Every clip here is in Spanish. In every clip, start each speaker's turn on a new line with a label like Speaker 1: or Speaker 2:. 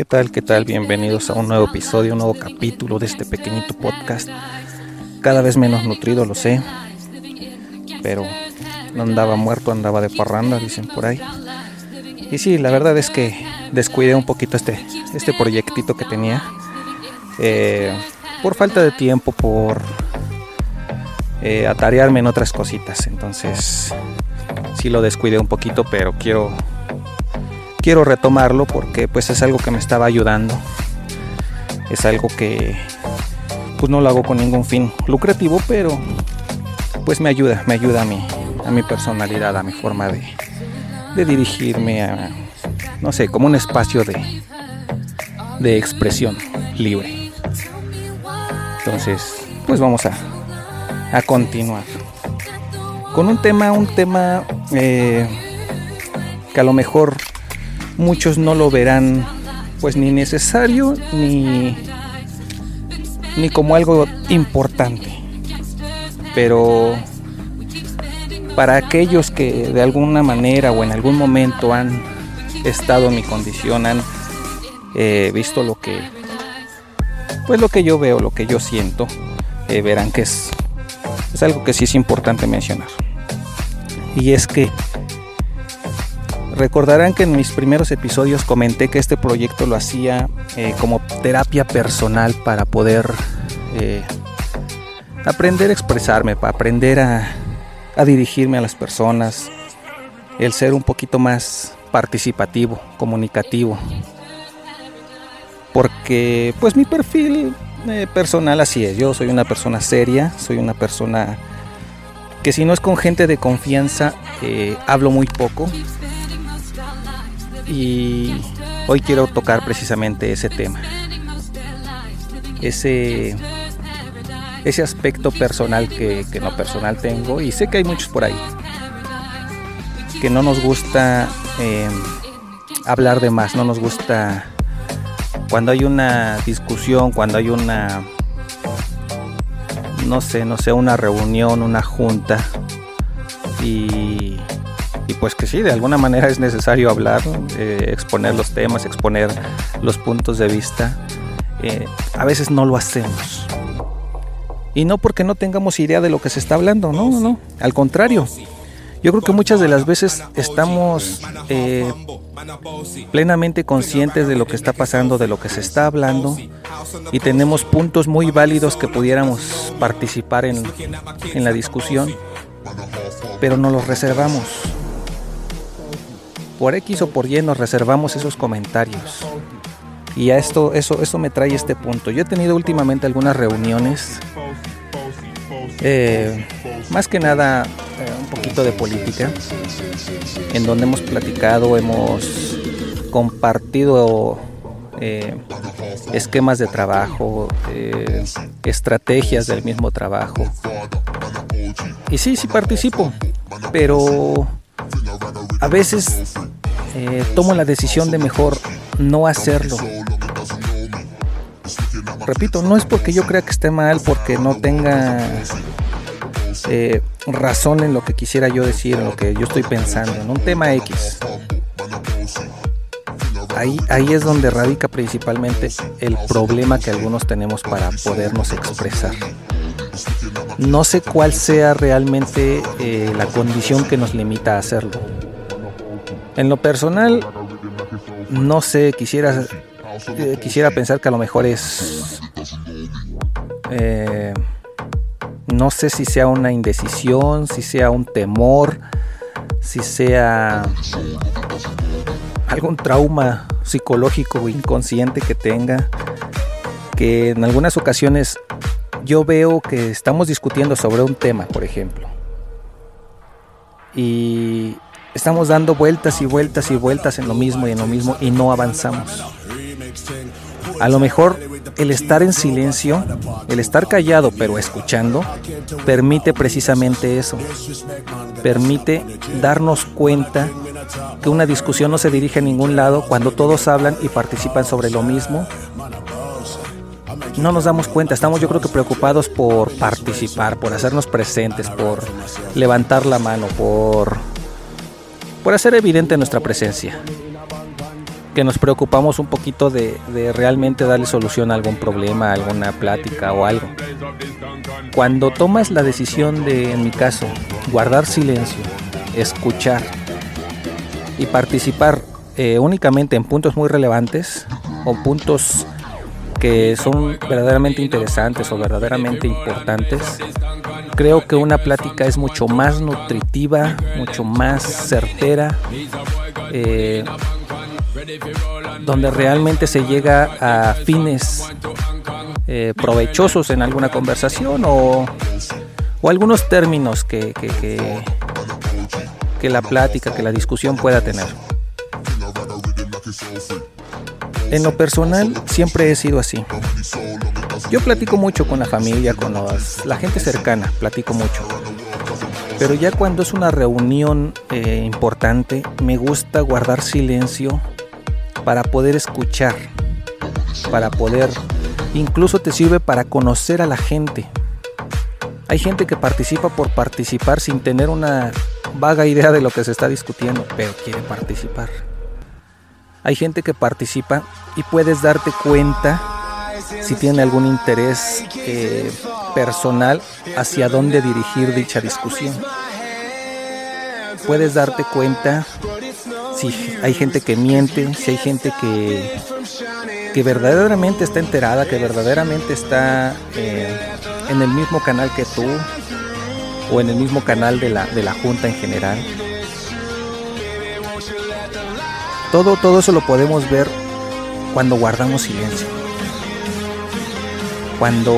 Speaker 1: ¿Qué tal? ¿Qué tal? Bienvenidos a un nuevo episodio, un nuevo capítulo de este pequeñito podcast. Cada vez menos nutrido, lo sé. Pero no andaba muerto, andaba de parranda, dicen por ahí. Y sí, la verdad es que descuidé un poquito este, este proyectito que tenía. Eh, por falta de tiempo, por eh, atarearme en otras cositas. Entonces, sí lo descuidé un poquito, pero quiero quiero retomarlo porque pues es algo que me estaba ayudando. Es algo que pues no lo hago con ningún fin lucrativo, pero pues me ayuda, me ayuda a mi, a mi personalidad, a mi forma de, de dirigirme a, no sé, como un espacio de, de expresión libre. Entonces, pues vamos a, a continuar. Con un tema, un tema eh, que a lo mejor muchos no lo verán pues ni necesario ni, ni como algo importante. Pero para aquellos que de alguna manera o en algún momento han estado en mi condición, han eh, visto lo que, pues lo que yo veo, lo que yo siento, eh, verán que es, es algo que sí es importante mencionar. Y es que Recordarán que en mis primeros episodios comenté que este proyecto lo hacía eh, como terapia personal para poder eh, aprender a expresarme, para aprender a, dirigirme a las personas, el ser un poquito más participativo, comunicativo. Porque pues mi perfil eh, personal así es, yo soy una persona seria, soy una persona que si no es con gente de confianza, hablo muy poco, y hoy quiero tocar precisamente ese tema. Ese, ese aspecto personal que, que no personal tengo y sé que hay muchos por ahí que no nos gusta em, hablar de más, no nos gusta cuando hay una discusión, cuando hay una, no sé, no sé, una reunión, una junta y y pues que sí, de alguna manera es necesario hablar, eh, exponer los temas, exponer los puntos de vista. Eh, a veces no lo hacemos. Y no porque no tengamos idea de lo que se está hablando, no, no, no. Al contrario, yo creo que muchas de las veces estamos eh, plenamente conscientes de lo que está pasando, de lo que se está hablando y tenemos puntos muy válidos que pudiéramos participar en, en la discusión, pero no los reservamos por X o por Y nos reservamos esos comentarios. Y a esto, eso, eso me trae este punto. Yo he tenido últimamente algunas reuniones, eh, más que nada eh, un poquito de política, en donde hemos platicado, hemos compartido eh, esquemas de trabajo, estrategias del mismo trabajo. Y sí, sí participo, pero a veces eh, tomo la decisión de mejor no hacerlo. Repito, no es porque yo crea que esté mal, porque no tenga eh, razón en lo que quisiera yo decir, en lo que yo estoy pensando, en un tema X. Ahí, ahí es donde radica principalmente el problema que algunos tenemos para podernos expresar. No sé cuál sea realmente eh, la condición que nos limita a hacerlo en lo personal, no sé, quisiera, eh, quisiera pensar que a lo mejor es... Eh, no sé si sea una indecisión, si sea un temor, si sea algún trauma psicológico o inconsciente que tenga, que en algunas ocasiones yo veo que estamos discutiendo sobre un tema, por ejemplo, y estamos dando vueltas y vueltas y vueltas en lo mismo y en lo mismo y no avanzamos. A lo mejor el estar en silencio, el estar callado pero escuchando, permite precisamente eso. Permite darnos cuenta que una discusión no se dirige a ningún lado cuando todos hablan y participan sobre lo mismo. No nos damos cuenta, estamos yo creo que preocupados por participar, por hacernos presentes, por levantar la mano, por por hacer evidente nuestra presencia. que nos preocupamos un poquito de, realmente darle solución a algún problema, alguna plática o algo. Cuando tomas la decisión de, en mi caso, guardar silencio, escuchar y participar eh, únicamente en puntos muy relevantes o puntos que son verdaderamente interesantes o verdaderamente importantes, creo que una plática es mucho más nutritiva, mucho más certera, eh, donde realmente se llega a fines eh, provechosos en alguna conversación o, o algunos términos que, que, que, que la plática, que la discusión pueda tener. En lo personal siempre he sido así. Yo platico mucho con la familia, con la gente cercana, platico mucho. Pero ya cuando es una reunión eh, importante, me gusta guardar silencio para poder escuchar, para poder, incluso te sirve para conocer a la gente. Hay gente que participa por participar sin tener una vaga idea de lo que se está discutiendo, pero quiere participar. Hay gente que participa y puedes darte cuenta si tiene algún interés eh, personal hacia dónde dirigir dicha discusión. Puedes darte cuenta si hay gente que miente, si hay gente que, que verdaderamente está enterada, que verdaderamente está eh, en el mismo canal que tú o en el mismo canal de la, de la junta en general. Todo, todo eso lo podemos ver cuando guardamos silencio. Cuando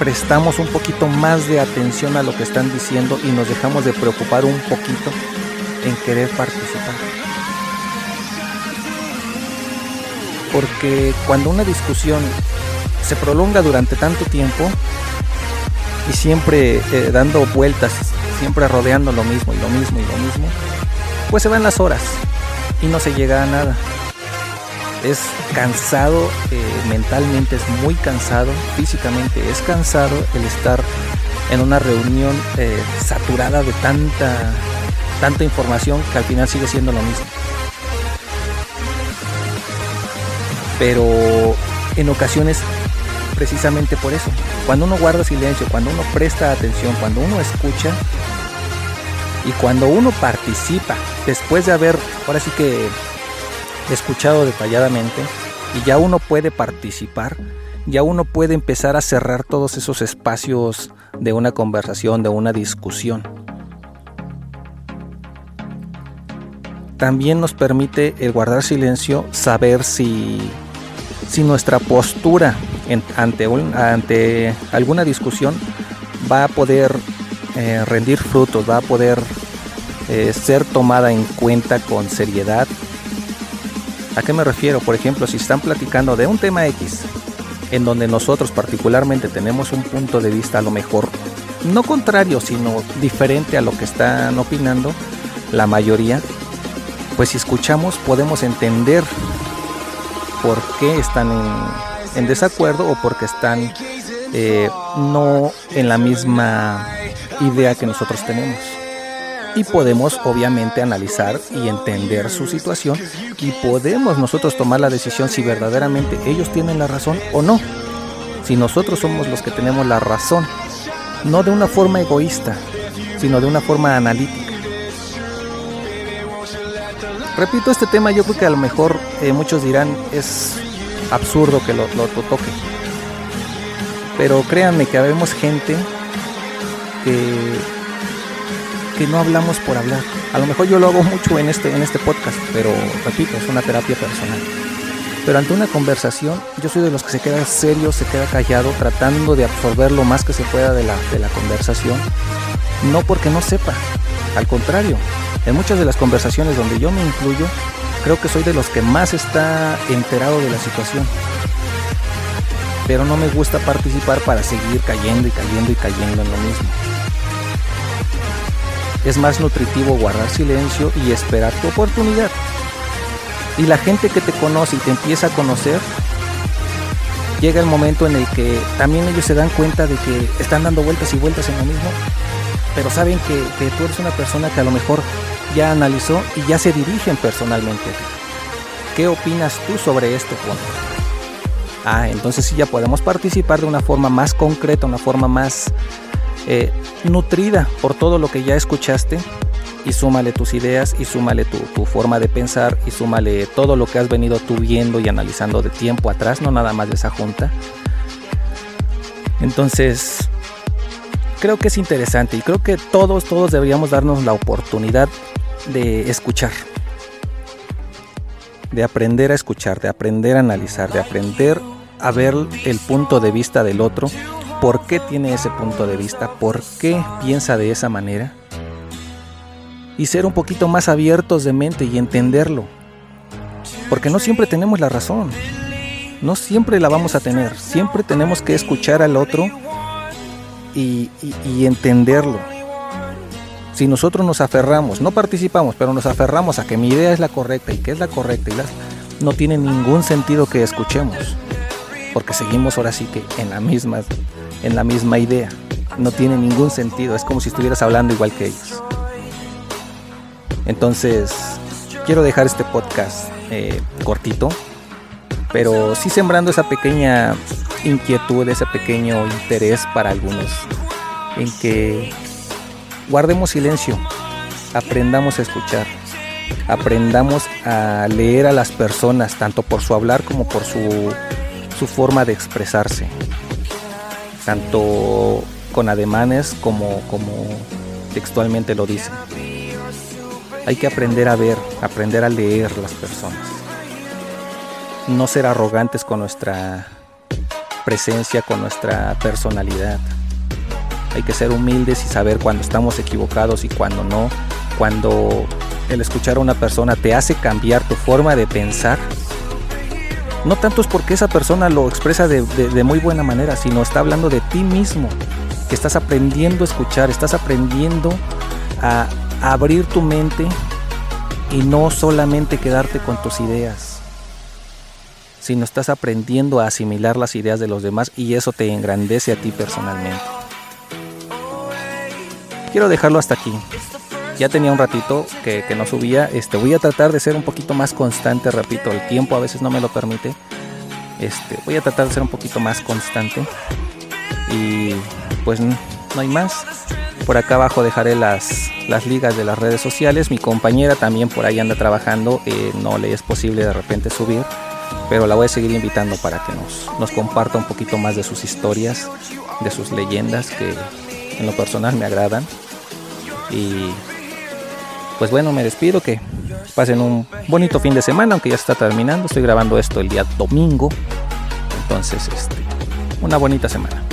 Speaker 1: prestamos un poquito más de atención a lo que están diciendo y nos dejamos de preocupar un poquito en querer participar. Porque cuando una discusión se prolonga durante tanto tiempo y siempre eh, dando vueltas, siempre rodeando lo mismo y lo mismo y lo mismo, pues se van las horas y no se llega a nada. Es cansado, eh, mentalmente es muy cansado, físicamente es cansado el estar en una reunión eh, saturada de tanta, tanta información que al final sigue siendo lo mismo. Pero en ocasiones, precisamente por eso, cuando uno guarda silencio, cuando uno presta atención, cuando uno escucha, y cuando uno participa, después de haber, ahora sí que, escuchado detalladamente, y ya uno puede participar, ya uno puede empezar a cerrar todos esos espacios de una conversación, de una discusión. También nos permite el guardar silencio saber si, si nuestra postura ante, ante alguna discusión va a poder eh, rendir frutos, va a poder eh, ser tomada en cuenta con seriedad. ¿A qué me refiero? Por ejemplo, si están platicando de un tema X, en donde nosotros particularmente tenemos un punto de vista a lo mejor no contrario, sino diferente a lo que están opinando la mayoría, pues si escuchamos podemos entender por qué están en, desacuerdo o porque están eh, no en la misma idea que nosotros tenemos. Y podemos obviamente analizar y entender su situación y podemos nosotros tomar la decisión si verdaderamente ellos tienen la razón o no. Si nosotros somos los que tenemos la razón, no de una forma egoísta, sino de una forma analítica. Repito, este tema yo creo que a lo mejor eh, muchos dirán es absurdo que lo, lo toque. Pero créanme que habemos gente que, no hablamos por hablar. A lo mejor yo lo hago mucho en este, en este podcast, pero repito, es una terapia personal. Pero ante una conversación, yo soy de los que se queda serio, se queda callado, tratando de absorber lo más que se pueda de la, de la conversación. No porque no sepa, al contrario, en muchas de las conversaciones donde yo me incluyo, creo que soy de los que más está enterado de la situación. Pero no me gusta participar para seguir cayendo y cayendo y cayendo en lo mismo. Es más nutritivo guardar silencio y esperar tu oportunidad. Y la gente que te conoce y te empieza a conocer, llega el momento en el que también ellos se dan cuenta de que están dando vueltas y vueltas en lo mismo, pero saben que, tú eres una persona que a lo mejor ya analizó y ya se dirigen personalmente. ¿qué opinas tú sobre este punto? Ah, entonces sí ya podemos participar de una forma más concreta, una forma más eh, nutrida por todo lo que ya escuchaste y súmale tus ideas y súmale tu, tu, forma de pensar y súmale todo lo que has venido tú viendo y analizando de tiempo atrás, no nada más de esa junta. Entonces, creo que es interesante y creo que todos, todos deberíamos darnos la oportunidad de escuchar, de aprender a escuchar, de aprender a analizar, de aprender a ver el punto de vista del otro, por qué tiene ese punto de vista, por qué piensa de esa manera y ser un poquito más abiertos de mente y entenderlo. Porque no siempre tenemos la razón, no siempre la vamos a tener, siempre tenemos que escuchar al otro y, entenderlo. Si nosotros nos aferramos, no participamos, pero nos aferramos a que mi idea es la correcta y que es la correcta y no tiene ningún sentido que escuchemos, porque seguimos ahora sí que en la misma, en la misma idea. No tiene ningún sentido, es como si estuvieras hablando igual que ellos. Entonces, quiero dejar este podcast eh, cortito, pero sí sembrando esa pequeña inquietud, ese pequeño interés para algunos, en que guardemos silencio, aprendamos a escuchar, aprendamos a leer a las personas, tanto por su hablar como por su, su forma de expresarse, tanto con ademanes como, como textualmente lo dicen. Hay que aprender a ver, aprender a leer las personas. No ser arrogantes con nuestra presencia, con nuestra personalidad. Hay que ser humildes y saber cuando estamos equivocados y cuando no. Cuando el escuchar a una persona te hace cambiar tu forma de pensar. No tanto es porque esa persona lo expresa de, muy buena manera, sino está hablando de ti mismo, que estás aprendiendo a escuchar, estás aprendiendo a abrir tu mente y no solamente quedarte con tus ideas, sino estás aprendiendo a asimilar las ideas de los demás y eso te engrandece a ti personalmente. Quiero dejarlo hasta aquí. Ya tenía un ratito que, no subía. Este, voy a tratar de ser un poquito más constante, repito, el tiempo a veces no me lo permite. Este, voy a tratar de ser un poquito más constante. Y pues no hay más. Por acá abajo dejaré las, las ligas de las redes sociales. Mi compañera también por ahí anda trabajando. Eh, no le es posible de repente subir. Pero la voy a seguir invitando para que nos, nos comparta un poquito más de sus historias, de sus leyendas que en lo personal me agradan. Y pues bueno, me despido. Que pasen un bonito fin de semana, aunque ya está terminando. Estoy grabando esto el día domingo. Entonces, este, una bonita semana.